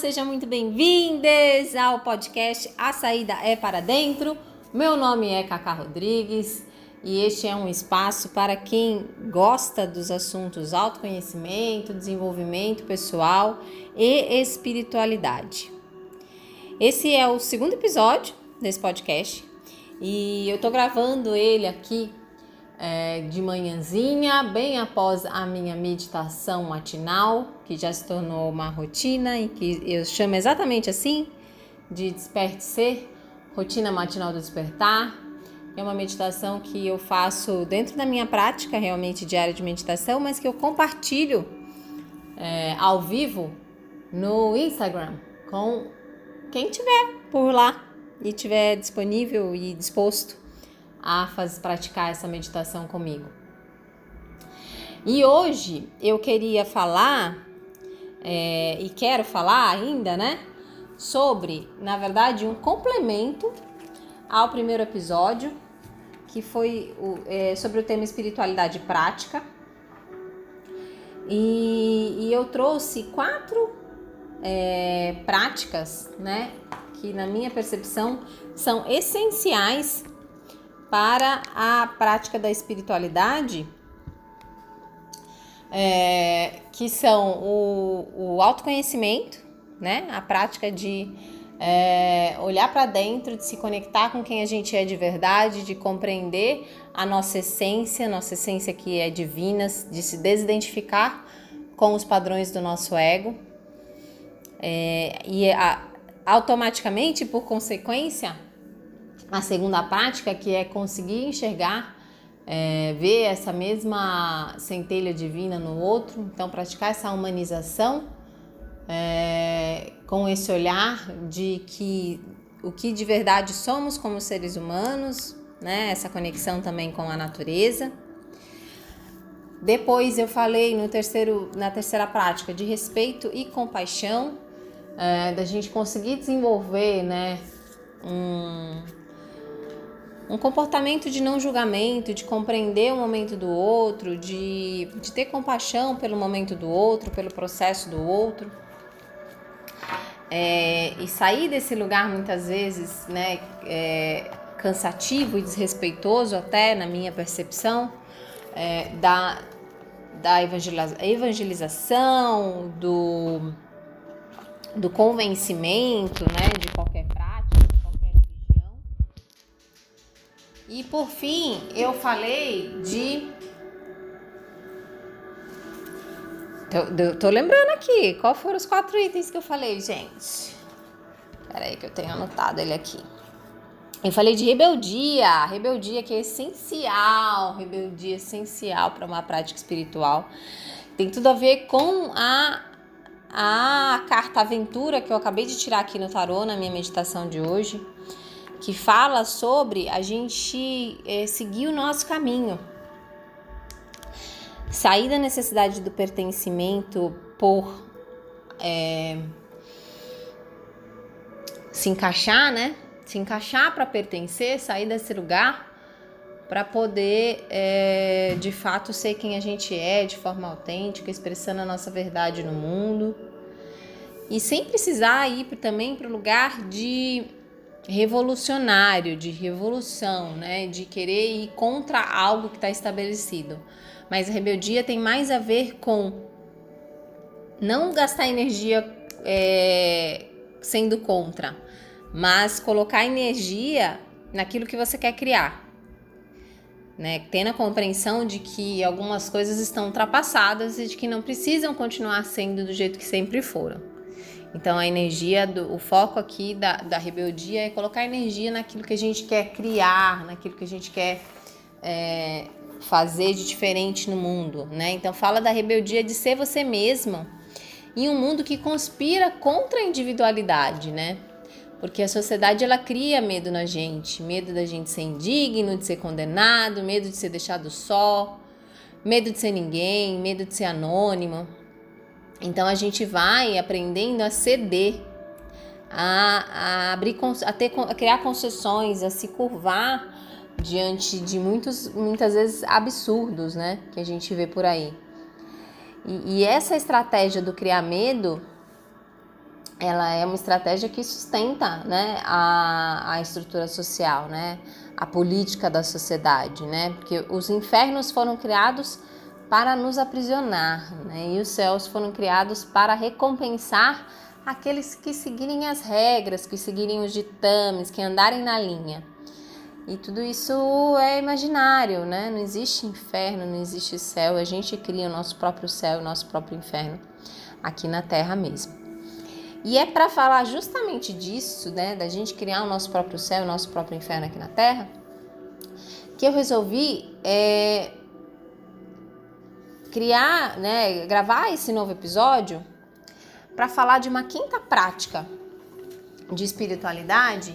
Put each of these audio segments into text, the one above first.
Sejam muito bem-vindas ao podcast A Saída é para Dentro. Meu nome é Cacá Rodrigues e este é um espaço para quem gosta dos assuntos autoconhecimento, desenvolvimento pessoal e espiritualidade. Esse é o segundo episódio desse podcast e eu tô gravando ele aqui é, de manhãzinha, bem após a minha meditação matinal, que já se tornou uma rotina e que eu chamo exatamente assim de desperte ser, rotina matinal do despertar. É uma meditação que eu faço dentro da minha prática realmente diária de meditação, mas que eu compartilho é, ao vivo no Instagram com quem tiver por lá e tiver disponível e disposto a fazer, praticar essa meditação comigo. E hoje eu queria falar, é, e quero falar ainda, né? Sobre, na verdade, um complemento ao primeiro episódio, que foi o, é, sobre o tema espiritualidade prática. E, e eu trouxe quatro é, práticas, né? Que na minha percepção são essenciais para a prática da espiritualidade, é, que são o, o autoconhecimento, né? A prática de é, olhar para dentro, de se conectar com quem a gente é de verdade, de compreender a nossa essência, nossa essência que é divina, de se desidentificar com os padrões do nosso ego. É, e a, automaticamente, por consequência, a segunda prática, que é conseguir enxergar, é, ver essa mesma centelha divina no outro, então praticar essa humanização é, com esse olhar de que o que de verdade somos como seres humanos, né? Essa conexão também com a natureza. Depois eu falei no terceiro, na terceira prática de respeito e compaixão, é, da gente conseguir desenvolver, né? Um, um comportamento de não julgamento, de compreender o momento do outro, de, de ter compaixão pelo momento do outro, pelo processo do outro. É, e sair desse lugar muitas vezes né, é, cansativo e desrespeitoso, até na minha percepção, é, da, da evangelização, do, do convencimento né, de qualquer E por fim, eu falei de. Tô, tô lembrando aqui, qual foram os quatro itens que eu falei, gente? Peraí que eu tenho anotado ele aqui. Eu falei de rebeldia, rebeldia que é essencial, rebeldia essencial para uma prática espiritual. Tem tudo a ver com a, a carta aventura que eu acabei de tirar aqui no tarô na minha meditação de hoje que fala sobre a gente é, seguir o nosso caminho. Sair da necessidade do pertencimento por é, se encaixar, né? Se encaixar para pertencer, sair desse lugar para poder é, de fato ser quem a gente é de forma autêntica, expressando a nossa verdade no mundo. E sem precisar ir também para o lugar de revolucionário, de revolução, né? De querer ir contra algo que está estabelecido. Mas a rebeldia tem mais a ver com não gastar energia é, sendo contra, mas colocar energia naquilo que você quer criar. Né, tendo a compreensão de que algumas coisas estão ultrapassadas e de que não precisam continuar sendo do jeito que sempre foram. Então a energia, do, o foco aqui da, da rebeldia é colocar energia naquilo que a gente quer criar, naquilo que a gente quer é, fazer de diferente no mundo, né? Então fala da rebeldia de ser você mesmo em um mundo que conspira contra a individualidade, né? Porque a sociedade ela cria medo na gente, medo da gente ser indigno, de ser condenado, medo de ser deixado só, medo de ser ninguém, medo de ser anônimo. Então a gente vai aprendendo a ceder, a, a abrir, a, ter, a criar concessões, a se curvar diante de muitos, muitas vezes absurdos, né, que a gente vê por aí. E, e essa estratégia do criar medo ela é uma estratégia que sustenta né, a, a estrutura social, né, a política da sociedade, né, porque os infernos foram criados para nos aprisionar né, e os céus foram criados para recompensar aqueles que seguirem as regras, que seguirem os ditames, que andarem na linha. E tudo isso é imaginário, né? Não existe inferno, não existe céu. A gente cria o nosso próprio céu, o nosso próprio inferno aqui na Terra mesmo. E é para falar justamente disso, né, da gente criar o nosso próprio céu, o nosso próprio inferno aqui na Terra, que eu resolvi é, criar, né, gravar esse novo episódio para falar de uma quinta prática de espiritualidade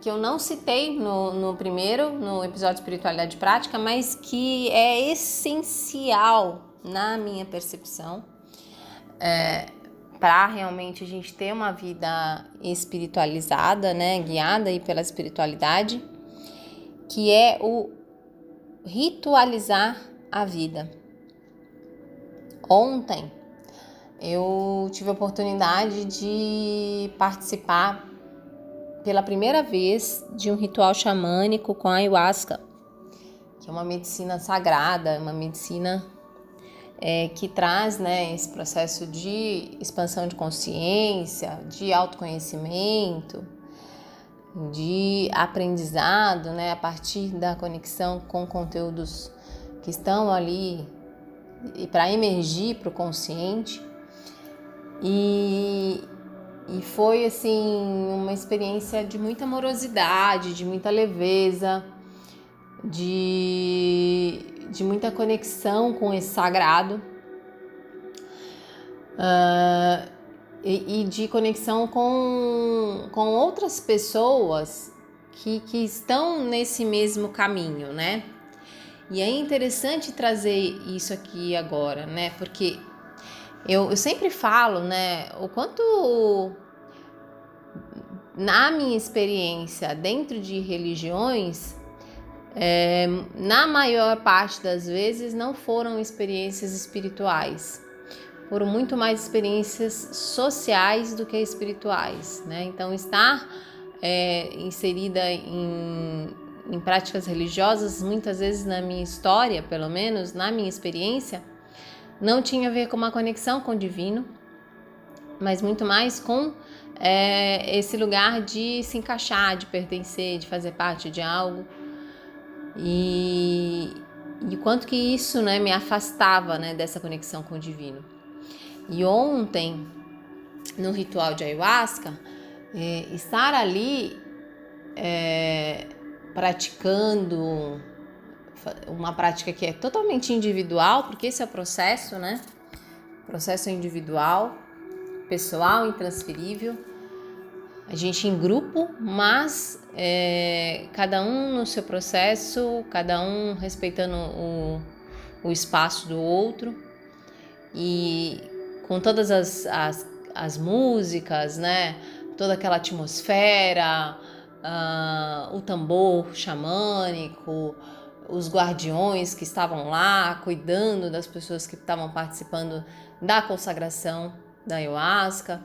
que eu não citei no, no primeiro, no episódio de espiritualidade prática, mas que é essencial na minha percepção. É, para realmente a gente ter uma vida espiritualizada, né, guiada aí pela espiritualidade, que é o ritualizar a vida. Ontem eu tive a oportunidade de participar pela primeira vez de um ritual xamânico com a ayahuasca, que é uma medicina sagrada, uma medicina é, que traz né, esse processo de expansão de consciência, de autoconhecimento, de aprendizado, né, a partir da conexão com conteúdos que estão ali para emergir para o consciente. E, e foi assim uma experiência de muita amorosidade, de muita leveza, de de muita conexão com esse sagrado uh, e, e, de conexão com, com outras pessoas que, que estão nesse mesmo caminho, né? E é interessante trazer isso aqui agora, né? Porque eu, eu sempre falo, né, o quanto na minha experiência dentro de religiões é, na maior parte das vezes não foram experiências espirituais, foram muito mais experiências sociais do que espirituais, né? Então estar é, inserida em, em práticas religiosas, muitas vezes na minha história, pelo menos na minha experiência, não tinha a ver com uma conexão com o divino, mas muito mais com é, esse lugar de se encaixar, de pertencer, de fazer parte de algo. E, e quanto que isso né, me afastava né, dessa conexão com o divino. E ontem, no ritual de ayahuasca, é, estar ali é, praticando uma prática que é totalmente individual, porque esse é o processo, né? Processo individual, pessoal, intransferível a gente em grupo, mas é, cada um no seu processo, cada um respeitando o, o espaço do outro e com todas as, as, as músicas, né? Toda aquela atmosfera, uh, o tambor xamânico, os guardiões que estavam lá cuidando das pessoas que estavam participando da consagração da ayahuasca.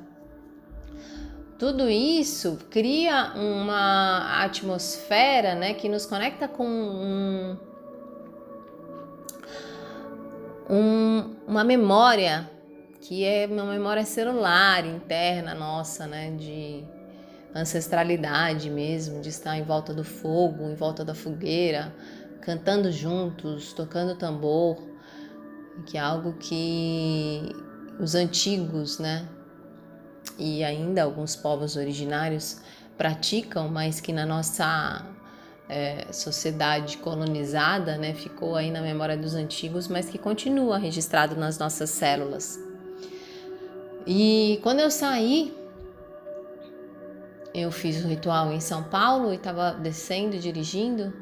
Tudo isso cria uma atmosfera né, que nos conecta com um, um, uma memória que é uma memória celular interna nossa, né, de ancestralidade mesmo, de estar em volta do fogo, em volta da fogueira, cantando juntos, tocando tambor, que é algo que os antigos, né, e ainda alguns povos originários praticam, mas que na nossa é, sociedade colonizada né, ficou aí na memória dos antigos, mas que continua registrado nas nossas células. E quando eu saí, eu fiz o ritual em São Paulo e estava descendo, dirigindo,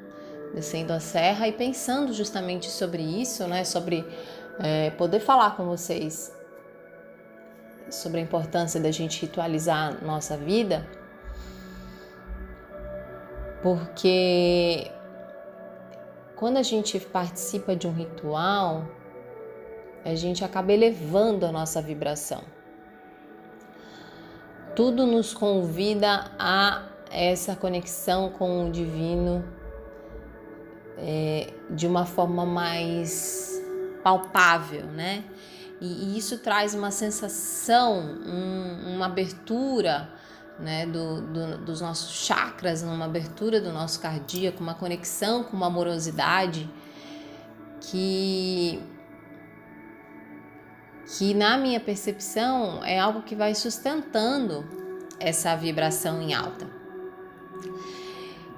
descendo a serra e pensando justamente sobre isso, né, sobre é, poder falar com vocês sobre a importância da gente ritualizar nossa vida, porque quando a gente participa de um ritual, a gente acaba elevando a nossa vibração. Tudo nos convida a essa conexão com o divino é, de uma forma mais palpável, né? E, e isso traz uma sensação, um, uma abertura né, do, do, dos nossos chakras, uma abertura do nosso cardíaco, uma conexão com uma amorosidade que que na minha percepção é algo que vai sustentando essa vibração em alta.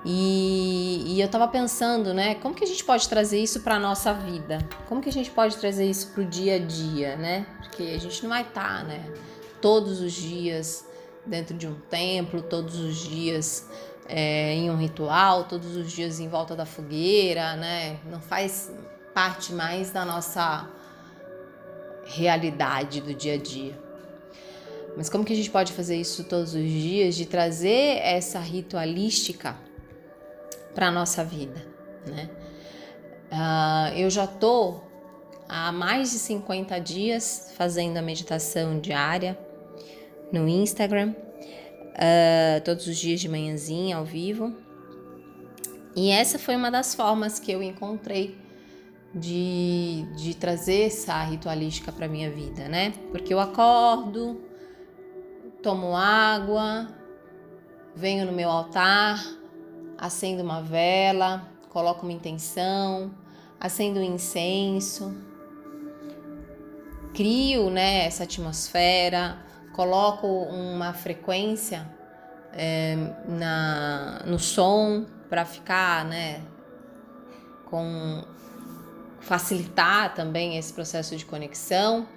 E, e eu estava pensando, né, como que a gente pode trazer isso para nossa vida? Como que a gente pode trazer isso para o dia a dia, né? Porque a gente não vai estar, tá, né, todos os dias dentro de um templo, todos os dias é, em um ritual, todos os dias em volta da fogueira, né? Não faz parte mais da nossa realidade do dia a dia. Mas como que a gente pode fazer isso todos os dias, de trazer essa ritualística para nossa vida, né? Uh, eu já tô há mais de 50 dias fazendo a meditação diária no Instagram, uh, todos os dias de manhãzinha ao vivo. E essa foi uma das formas que eu encontrei de, de trazer essa ritualística para minha vida, né? Porque eu acordo, tomo água, venho no meu altar, acendo uma vela, coloco uma intenção, acendo um incenso, crio né, essa atmosfera, coloco uma frequência é, na, no som para ficar né, com facilitar também esse processo de conexão.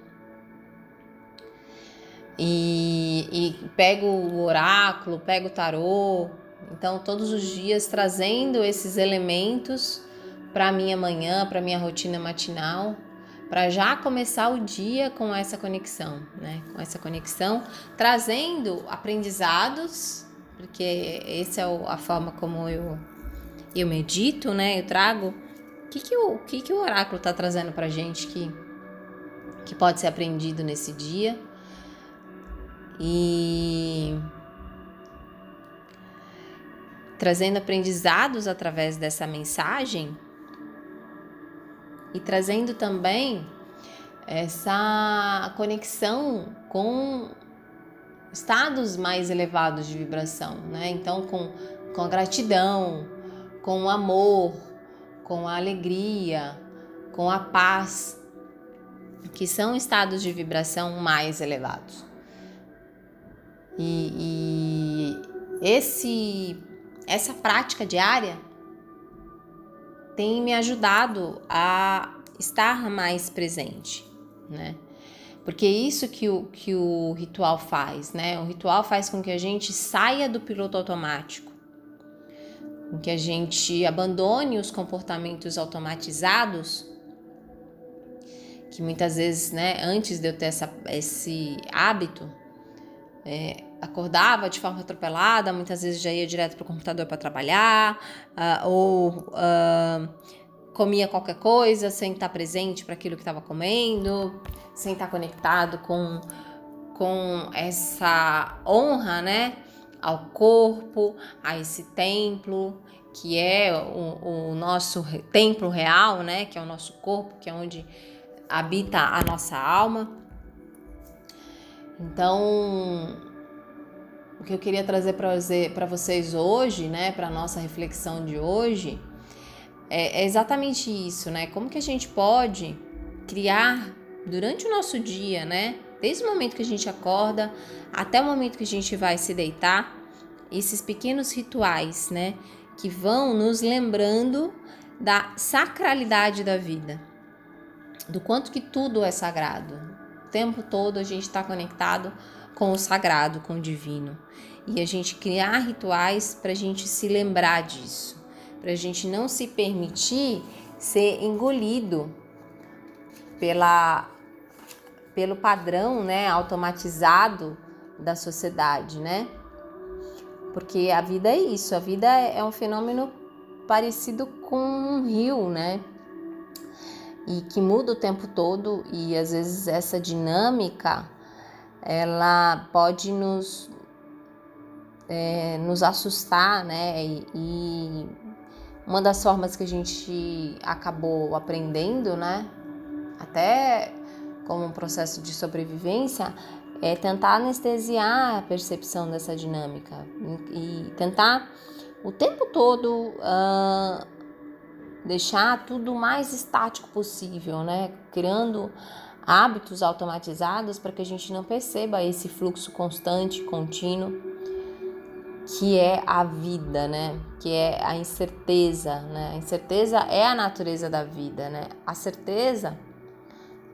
E, e pego o oráculo, pego o tarô, então todos os dias trazendo esses elementos para minha manhã, para minha rotina matinal, para já começar o dia com essa conexão, né? Com essa conexão, trazendo aprendizados, porque essa é a forma como eu eu medito, né? Eu trago que, que, o, que, que o oráculo está trazendo para gente que, que pode ser aprendido nesse dia? E trazendo aprendizados através dessa mensagem e trazendo também essa conexão com estados mais elevados de vibração, né? Então, com, com a gratidão, com o amor, com a alegria, com a paz, que são estados de vibração mais elevados. E, e esse, essa prática diária tem me ajudado a estar mais presente, né? Porque é isso que o, que o ritual faz, né? O ritual faz com que a gente saia do piloto automático em que a gente abandone os comportamentos automatizados, que muitas vezes, né, antes de eu ter essa, esse hábito, é, acordava de forma atropelada, muitas vezes já ia direto para o computador para trabalhar, uh, ou uh, comia qualquer coisa sem estar presente para aquilo que estava comendo, sem estar conectado com, com essa honra, né? Ao corpo, a esse templo, que é o, o, nosso templo real, né? Que é o nosso corpo, que é onde habita a nossa alma. Então, o que eu queria trazer para vocês hoje, né? Para nossa reflexão de hoje, é, é exatamente isso, né? Como que a gente pode criar durante o nosso dia, né? Desde o momento que a gente acorda até o momento que a gente vai se deitar, esses pequenos rituais, né, que vão nos lembrando da sacralidade da vida, do quanto que tudo é sagrado. O tempo todo a gente está conectado com o sagrado, com o divino. E a gente criar rituais para a gente se lembrar disso, para a gente não se permitir ser engolido pela pelo padrão, né, automatizado da sociedade, né? Porque a vida é isso, a vida é um fenômeno parecido com um rio, né? E que muda o tempo todo e às vezes essa dinâmica ela pode nos é, nos assustar, né? E, e uma das formas que a gente acabou aprendendo, né? Até como um processo de sobrevivência, é tentar anestesiar a percepção dessa dinâmica e tentar o tempo todo uh, deixar tudo o mais estático possível, né? Criando hábitos automatizados para que a gente não perceba esse fluxo constante, contínuo que é a vida, né? Que é a incerteza, né? A incerteza é a natureza da vida, né? A certeza,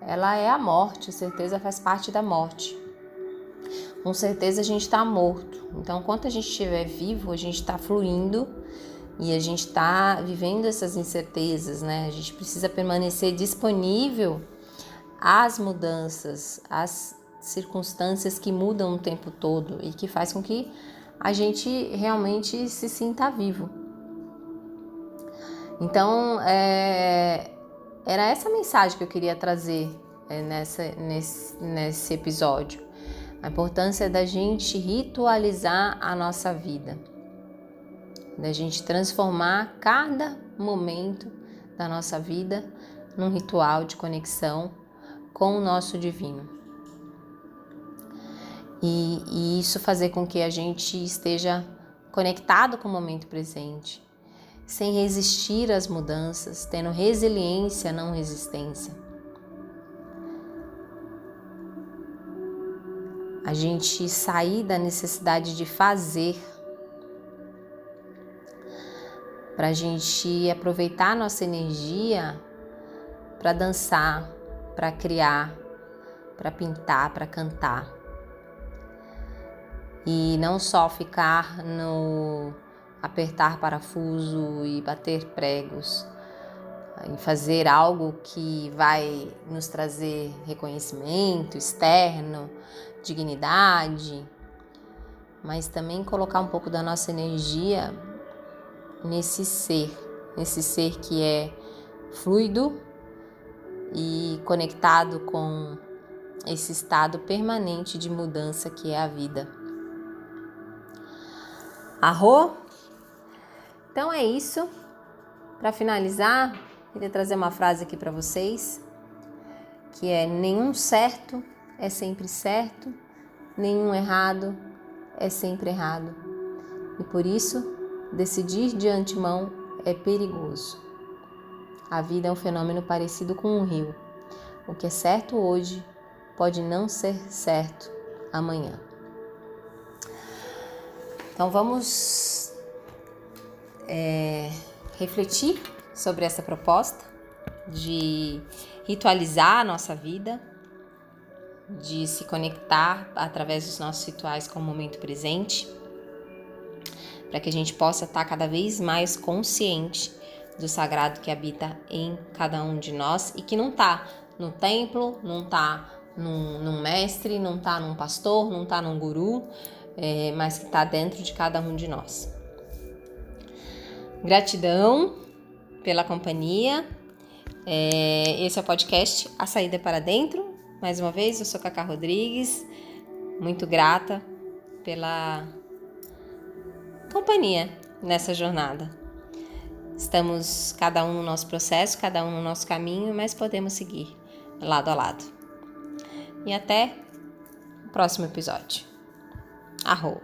ela é a morte, certeza faz parte da morte. Com certeza a gente está morto. Então, enquanto a gente estiver vivo, a gente está fluindo e a gente está vivendo essas incertezas, né? A gente precisa permanecer disponível às mudanças, às circunstâncias que mudam o tempo todo e que faz com que a gente realmente se sinta vivo. Então, é, era essa mensagem que eu queria trazer é, nessa, nesse, nesse episódio. A importância da gente ritualizar a nossa vida, da gente transformar cada momento da nossa vida num ritual de conexão com o nosso divino. E, e isso fazer com que a gente esteja conectado com o momento presente, sem resistir às mudanças, tendo resiliência, não resistência. A gente sair da necessidade de fazer para a gente aproveitar nossa energia para dançar, para criar, para pintar, para cantar e não só ficar no apertar parafuso e bater pregos e fazer algo que vai nos trazer reconhecimento externo, dignidade, mas também colocar um pouco da nossa energia nesse ser, nesse ser que é fluido e conectado com esse estado permanente de mudança que é a vida. Arro? Então é isso. Para finalizar, queria trazer uma frase aqui para vocês, que é nenhum certo é sempre certo, nenhum errado é sempre errado. E por isso, decidir de antemão é perigoso. A vida é um fenômeno parecido com um rio. O que é certo hoje pode não ser certo amanhã. Então vamos é, refletir sobre essa proposta de ritualizar a nossa vida, de se conectar através dos nossos rituais com o momento presente, para que a gente possa estar cada vez mais consciente do sagrado que habita em cada um de nós e que não está no templo, não está num, num mestre, não está num pastor, não está num guru, é, mas que está dentro de cada um de nós. Gratidão pela companhia. É, esse é o podcast A Saída para Dentro. Mais uma vez, eu sou Cacá Rodrigues, muito grata pela companhia nessa jornada. Estamos cada um no nosso processo, cada um no nosso caminho, mas podemos seguir lado a lado. E até o próximo episódio. Arro.